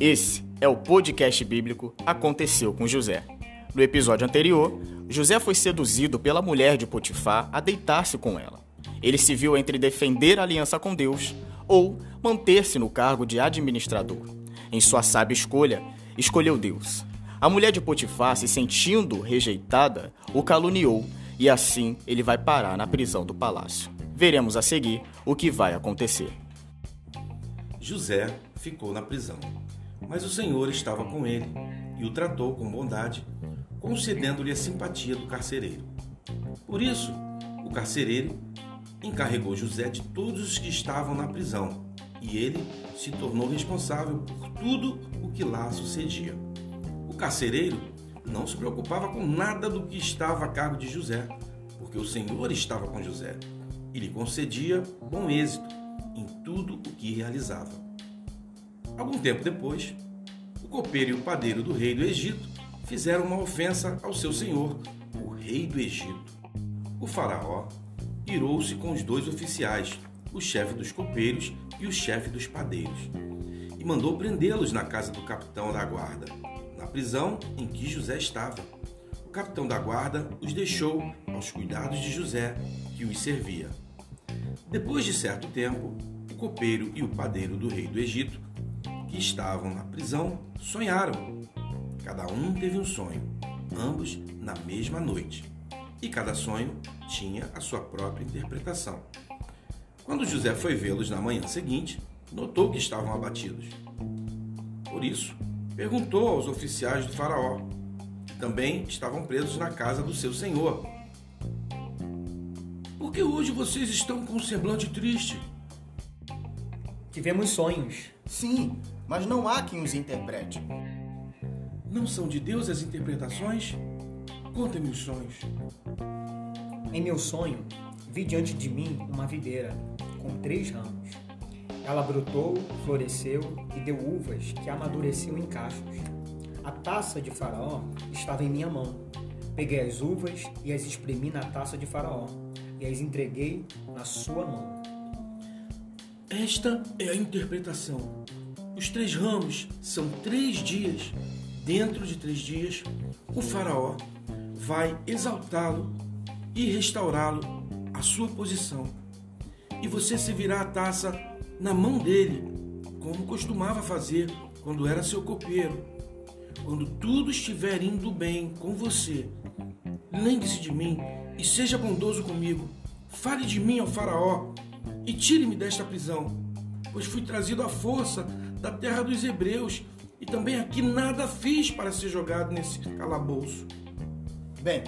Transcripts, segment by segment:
Esse é o podcast bíblico Aconteceu com José. No episódio anterior, José foi seduzido pela mulher de Potifar a deitar-se com ela. Ele se viu entre defender a aliança com Deus ou manter-se no cargo de administrador. Em sua sábia escolha, escolheu Deus. A mulher de Potifar, se sentindo rejeitada, o caluniou e assim ele vai parar na prisão do palácio. Veremos a seguir o que vai acontecer. José ficou na prisão, mas o Senhor estava com ele e o tratou com bondade, concedendo-lhe a simpatia do carcereiro. Por isso, o carcereiro encarregou José de todos os que estavam na prisão, e ele se tornou responsável por tudo o que lá sucedia. O carcereiro não se preocupava com nada do que estava a cargo de José, porque o Senhor estava com José e lhe concedia bom êxito em tudo o que realizava. Algum tempo depois, o copeiro e o padeiro do rei do Egito fizeram uma ofensa ao seu senhor, o rei do Egito. O faraó irou-se com os dois oficiais, o chefe dos copeiros e o chefe dos padeiros, e mandou prendê-los na casa do capitão da guarda, na prisão em que José estava. O capitão da guarda os deixou aos cuidados de José, que os servia. Depois de certo tempo, o copeiro e o padeiro do rei do Egito, que estavam na prisão, sonharam. Cada um teve um sonho, ambos na mesma noite. E cada sonho tinha a sua própria interpretação. Quando José foi vê-los na manhã seguinte, notou que estavam abatidos. Por isso, perguntou aos oficiais do Faraó, que também estavam presos na casa do seu senhor: que hoje vocês estão com um semblante triste? Tivemos sonhos. Sim, mas não há quem os interprete. Não são de Deus as interpretações? Conta-me os sonhos. Em meu sonho, vi diante de mim uma videira com três ramos. Ela brotou, floresceu e deu uvas que amadureciam em cachos. A taça de Faraó estava em minha mão. Peguei as uvas e as espremi na taça de Faraó e as entreguei na sua mão. Esta é a interpretação. Os três ramos são três dias. Dentro de três dias, o Faraó vai exaltá-lo e restaurá-lo à sua posição. E você servirá a taça na mão dele, como costumava fazer quando era seu copeiro. Quando tudo estiver indo bem com você, lembre-se de mim e seja bondoso comigo. Fale de mim ao Faraó e tire-me desta prisão, pois fui trazido à força da terra dos hebreus e também aqui nada fiz para ser jogado nesse calabouço. Bem,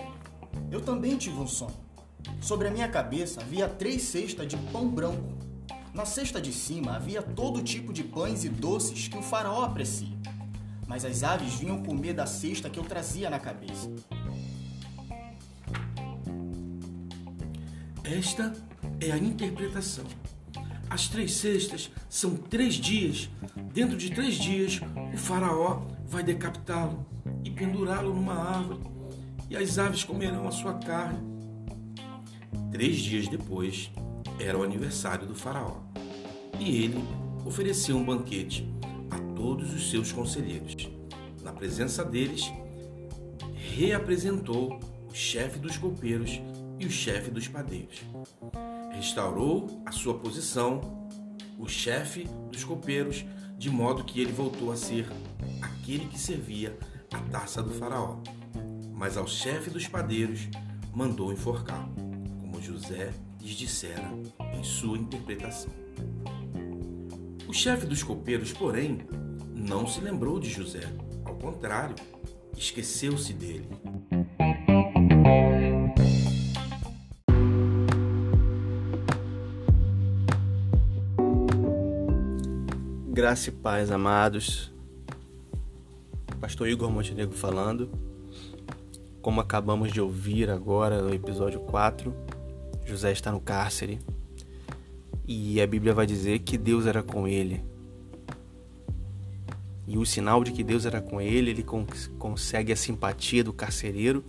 eu também tive um sonho. Sobre a minha cabeça havia três cestas de pão branco. Na cesta de cima havia todo tipo de pães e doces que o faraó aprecia. Mas as aves vinham comer da cesta que eu trazia na cabeça. Esta é a interpretação. As três cestas são três dias. Dentro de três dias, o faraó vai decapitá-lo e pendurá-lo numa árvore, e as aves comerão a sua carne. Três dias depois, era o aniversário do faraó, e ele ofereceu um banquete a todos os seus conselheiros. Na presença deles, reapresentou o chefe dos copeiros e o chefe dos padeiros. Restaurou a sua posição, o chefe dos copeiros, de modo que ele voltou a ser aquele que servia a taça do faraó. Mas ao chefe dos padeiros mandou enforcar, como José lhes dissera em sua interpretação. O chefe dos copeiros, porém, não se lembrou de José. Ao contrário, esqueceu-se dele. Graça e paz, amados. Pastor Igor Montenegro falando. Como acabamos de ouvir agora no episódio 4, José está no cárcere e a Bíblia vai dizer que Deus era com ele. E o sinal de que Deus era com ele, ele consegue a simpatia do carcereiro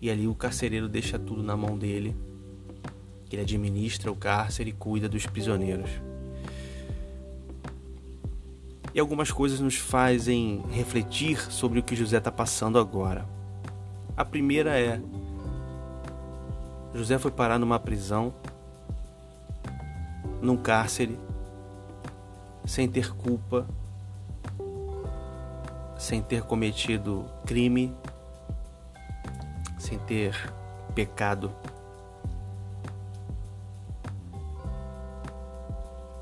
e ali o carcereiro deixa tudo na mão dele ele administra o cárcere e cuida dos prisioneiros. E algumas coisas nos fazem refletir sobre o que José está passando agora. A primeira é: José foi parar numa prisão, num cárcere, sem ter culpa, sem ter cometido crime, sem ter pecado.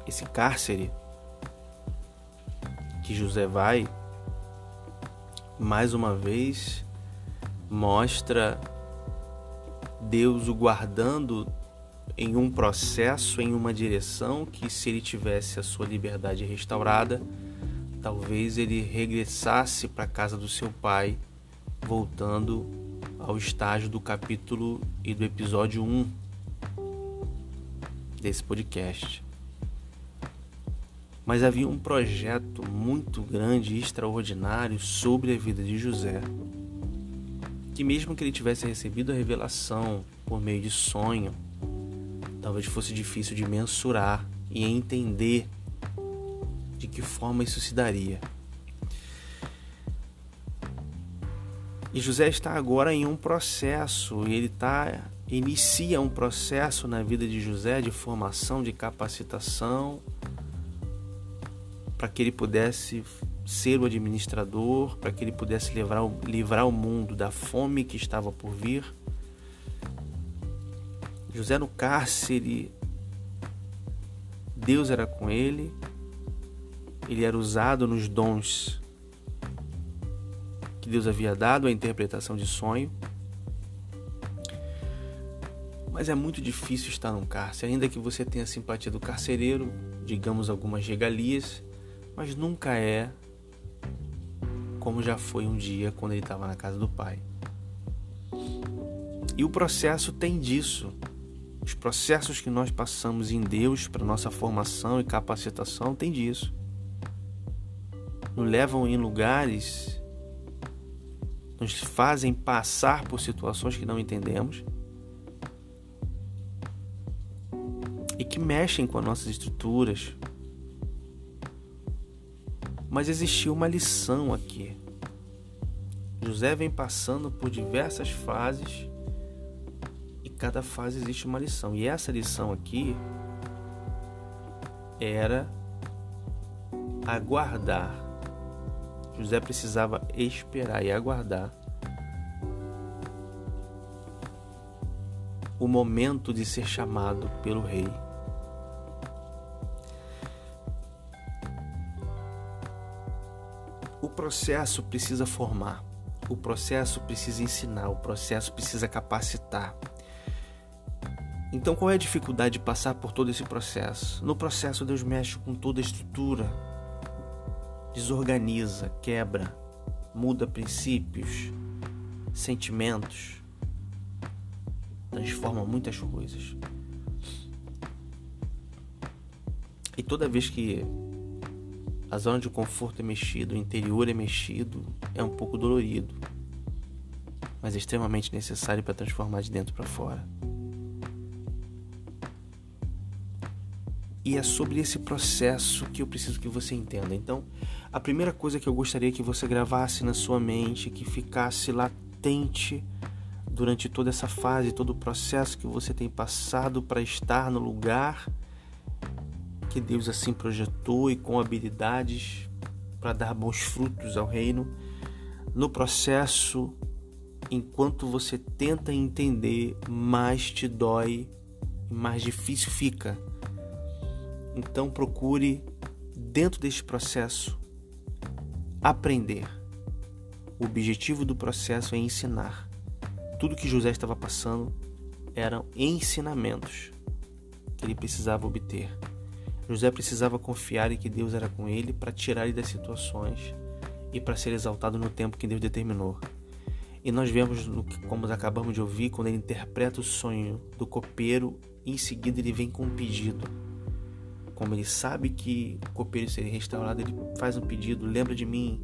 Esse cárcere que José vai, mais uma vez, mostra Deus o guardando em um processo, em uma direção que, se ele tivesse a sua liberdade restaurada, talvez ele regressasse para a casa do seu pai, voltando ao estágio do capítulo e do episódio 1 desse podcast. Mas havia um projeto muito grande e extraordinário sobre a vida de José, que mesmo que ele tivesse recebido a revelação por meio de sonho, talvez fosse difícil de mensurar e entender de que forma isso se daria. E José está agora em um processo, e ele tá, inicia um processo na vida de José de formação, de capacitação, para que ele pudesse ser o administrador, para que ele pudesse livrar, livrar o mundo da fome que estava por vir. José no cárcere, Deus era com ele, ele era usado nos dons que Deus havia dado, a interpretação de sonho. Mas é muito difícil estar num cárcere, ainda que você tenha simpatia do carcereiro, digamos algumas regalias, mas nunca é como já foi um dia quando ele estava na casa do pai. E o processo tem disso. Os processos que nós passamos em Deus para nossa formação e capacitação tem disso. Nos levam em lugares nos fazem passar por situações que não entendemos e que mexem com as nossas estruturas. Mas existiu uma lição aqui. José vem passando por diversas fases e cada fase existe uma lição. E essa lição aqui era aguardar José precisava esperar e aguardar o momento de ser chamado pelo rei. Processo precisa formar, o processo precisa ensinar, o processo precisa capacitar. Então, qual é a dificuldade de passar por todo esse processo? No processo, Deus mexe com toda a estrutura, desorganiza, quebra, muda princípios, sentimentos, transforma muitas coisas. E toda vez que a zona de conforto é mexida, o interior é mexido, é um pouco dolorido, mas é extremamente necessário para transformar de dentro para fora. E é sobre esse processo que eu preciso que você entenda. Então, a primeira coisa que eu gostaria que você gravasse na sua mente, que ficasse latente durante toda essa fase, todo o processo que você tem passado para estar no lugar que Deus assim projetou e com habilidades para dar bons frutos ao reino. No processo, enquanto você tenta entender, mais te dói, mais difícil fica então procure, dentro deste processo, aprender. O objetivo do processo é ensinar. Tudo que José estava passando eram ensinamentos que ele precisava obter. José precisava confiar em que Deus era com ele para tirar ele das situações e para ser exaltado no tempo que Deus determinou. E nós vemos, como acabamos de ouvir, quando ele interpreta o sonho do copeiro, em seguida ele vem com um pedido como ele sabe que o copeiro seria restaurado, ele faz um pedido: lembra de mim.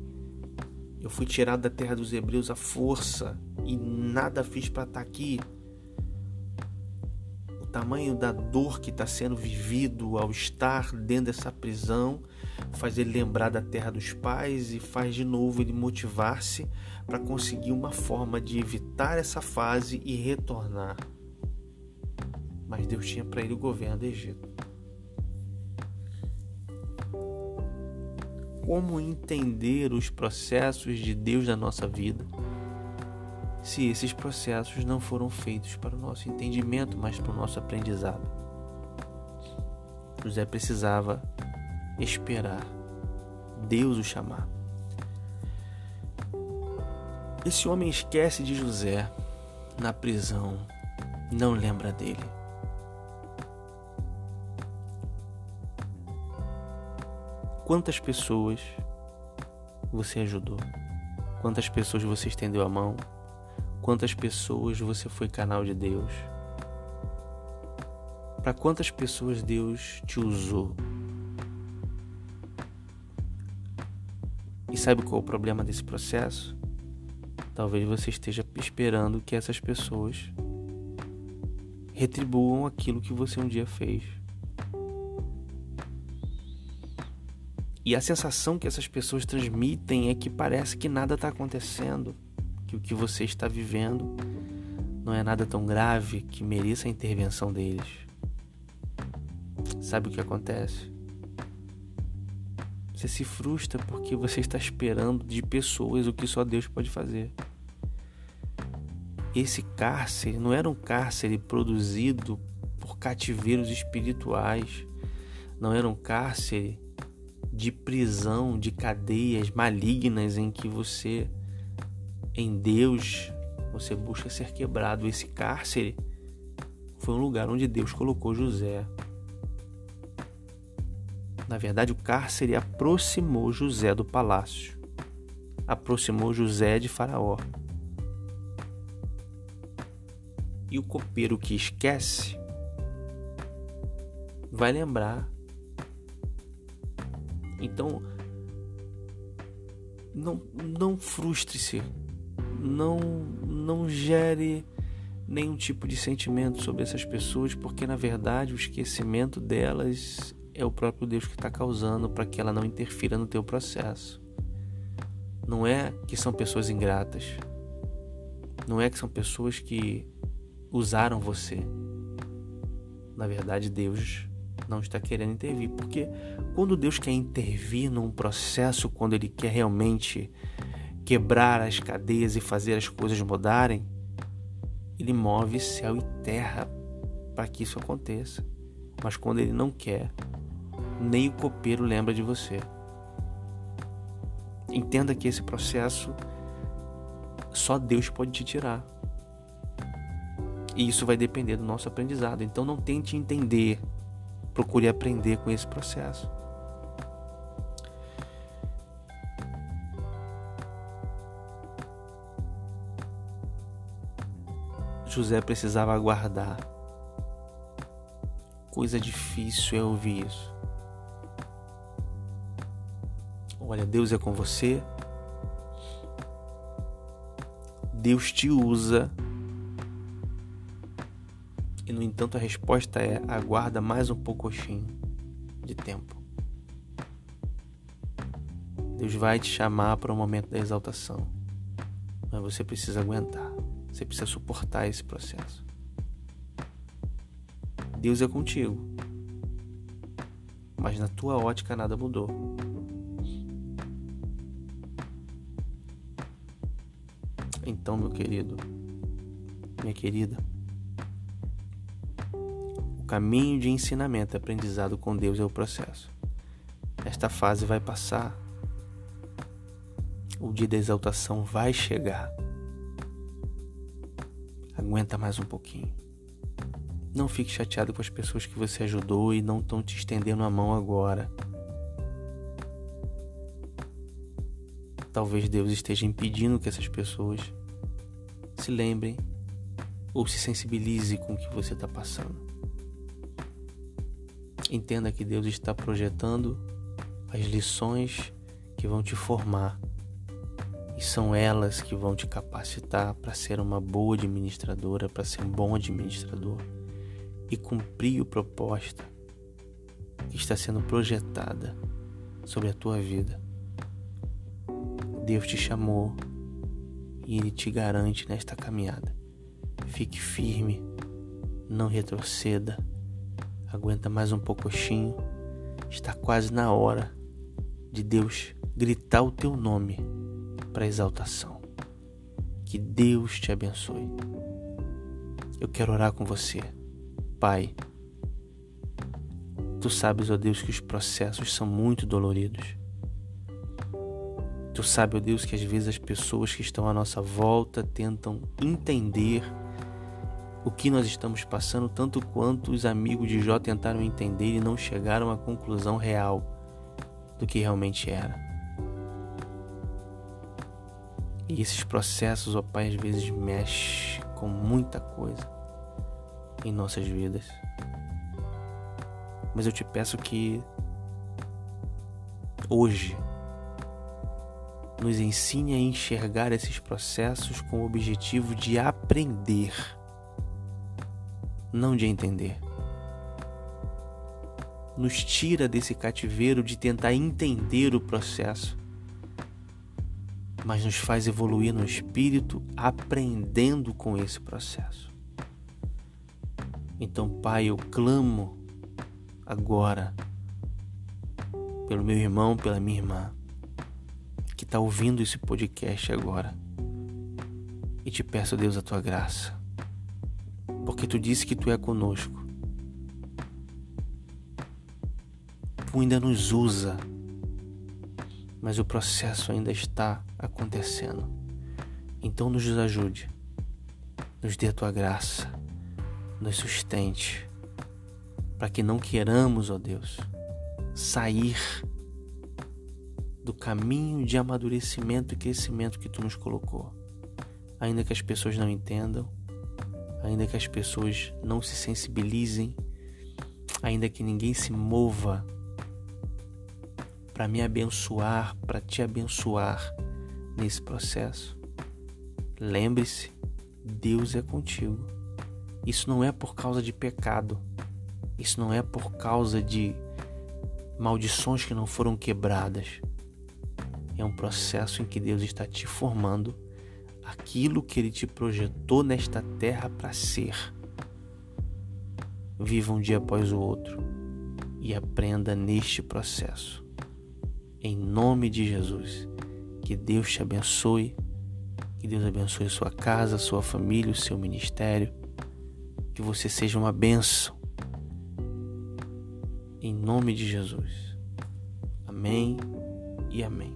Eu fui tirado da terra dos hebreus à força e nada fiz para estar tá aqui. Tamanho da dor que está sendo vivido ao estar dentro dessa prisão, faz ele lembrar da terra dos pais e faz de novo ele motivar-se para conseguir uma forma de evitar essa fase e retornar. Mas Deus tinha para ele o governo do Egito. Como entender os processos de Deus na nossa vida? Se esses processos não foram feitos para o nosso entendimento, mas para o nosso aprendizado. José precisava esperar Deus o chamar. Esse homem esquece de José na prisão, não lembra dele. Quantas pessoas você ajudou? Quantas pessoas você estendeu a mão? Quantas pessoas você foi canal de Deus? Para quantas pessoas Deus te usou? E sabe qual é o problema desse processo? Talvez você esteja esperando que essas pessoas retribuam aquilo que você um dia fez. E a sensação que essas pessoas transmitem é que parece que nada está acontecendo que o que você está vivendo não é nada tão grave que mereça a intervenção deles. Sabe o que acontece? Você se frustra porque você está esperando de pessoas o que só Deus pode fazer. Esse cárcere não era um cárcere produzido por cativeiros espirituais, não era um cárcere de prisão, de cadeias malignas em que você em Deus você busca ser quebrado. Esse cárcere foi um lugar onde Deus colocou José. Na verdade, o cárcere aproximou José do palácio, aproximou José de Faraó. E o copeiro que esquece vai lembrar. Então, não, não frustre-se não, não gere nenhum tipo de sentimento sobre essas pessoas, porque na verdade o esquecimento delas é o próprio Deus que está causando para que ela não interfira no teu processo. Não é que são pessoas ingratas. Não é que são pessoas que usaram você. Na verdade, Deus não está querendo intervir, porque quando Deus quer intervir num processo, quando Ele quer realmente quebrar as cadeias e fazer as coisas mudarem, ele move céu e terra para que isso aconteça. Mas quando ele não quer, nem o copeiro lembra de você. Entenda que esse processo só Deus pode te tirar. E isso vai depender do nosso aprendizado. Então não tente entender, procure aprender com esse processo. José precisava aguardar. Coisa difícil é ouvir isso. Olha, Deus é com você. Deus te usa. E no entanto a resposta é: aguarda mais um pouquinho de tempo. Deus vai te chamar para o momento da exaltação. Mas você precisa aguentar. Você precisa suportar esse processo. Deus é contigo. Mas na tua ótica nada mudou. Então, meu querido, minha querida, o caminho de ensinamento e aprendizado com Deus é o processo. Esta fase vai passar. O dia da exaltação vai chegar. Aguenta mais um pouquinho. Não fique chateado com as pessoas que você ajudou e não estão te estendendo a mão agora. Talvez Deus esteja impedindo que essas pessoas se lembrem ou se sensibilize com o que você está passando. Entenda que Deus está projetando as lições que vão te formar e são elas que vão te capacitar para ser uma boa administradora, para ser um bom administrador. e cumprir a proposta que está sendo projetada sobre a tua vida. Deus te chamou e Ele te garante nesta caminhada. Fique firme, não retroceda, aguenta mais um pouquinho. Está quase na hora de Deus gritar o teu nome para exaltação. Que Deus te abençoe. Eu quero orar com você. Pai, tu sabes, ó Deus, que os processos são muito doloridos. Tu sabes, ó Deus, que às vezes as pessoas que estão à nossa volta tentam entender o que nós estamos passando, tanto quanto os amigos de Jó tentaram entender e não chegaram à conclusão real do que realmente era. E esses processos, ó Pai, às vezes mexem com muita coisa em nossas vidas. Mas eu te peço que hoje nos ensine a enxergar esses processos com o objetivo de aprender, não de entender. Nos tira desse cativeiro de tentar entender o processo, mas nos faz evoluir no espírito aprendendo com esse processo. Então, Pai, eu clamo agora pelo meu irmão, pela minha irmã que está ouvindo esse podcast agora. E te peço, Deus, a tua graça. Porque tu disse que tu é conosco. Tu ainda nos usa. Mas o processo ainda está acontecendo. Então nos ajude. Nos dê a tua graça. Nos sustente. Para que não queiramos, ó Deus, sair do caminho de amadurecimento e crescimento que tu nos colocou. Ainda que as pessoas não entendam, ainda que as pessoas não se sensibilizem, ainda que ninguém se mova para me abençoar, para te abençoar nesse processo. Lembre-se, Deus é contigo. Isso não é por causa de pecado. Isso não é por causa de maldições que não foram quebradas é um processo em que Deus está te formando aquilo que Ele te projetou nesta terra para ser. Viva um dia após o outro e aprenda neste processo. Em nome de Jesus, que Deus te abençoe, que Deus abençoe sua casa, sua família, o seu ministério, que você seja uma bênção. Em nome de Jesus. Amém e amém.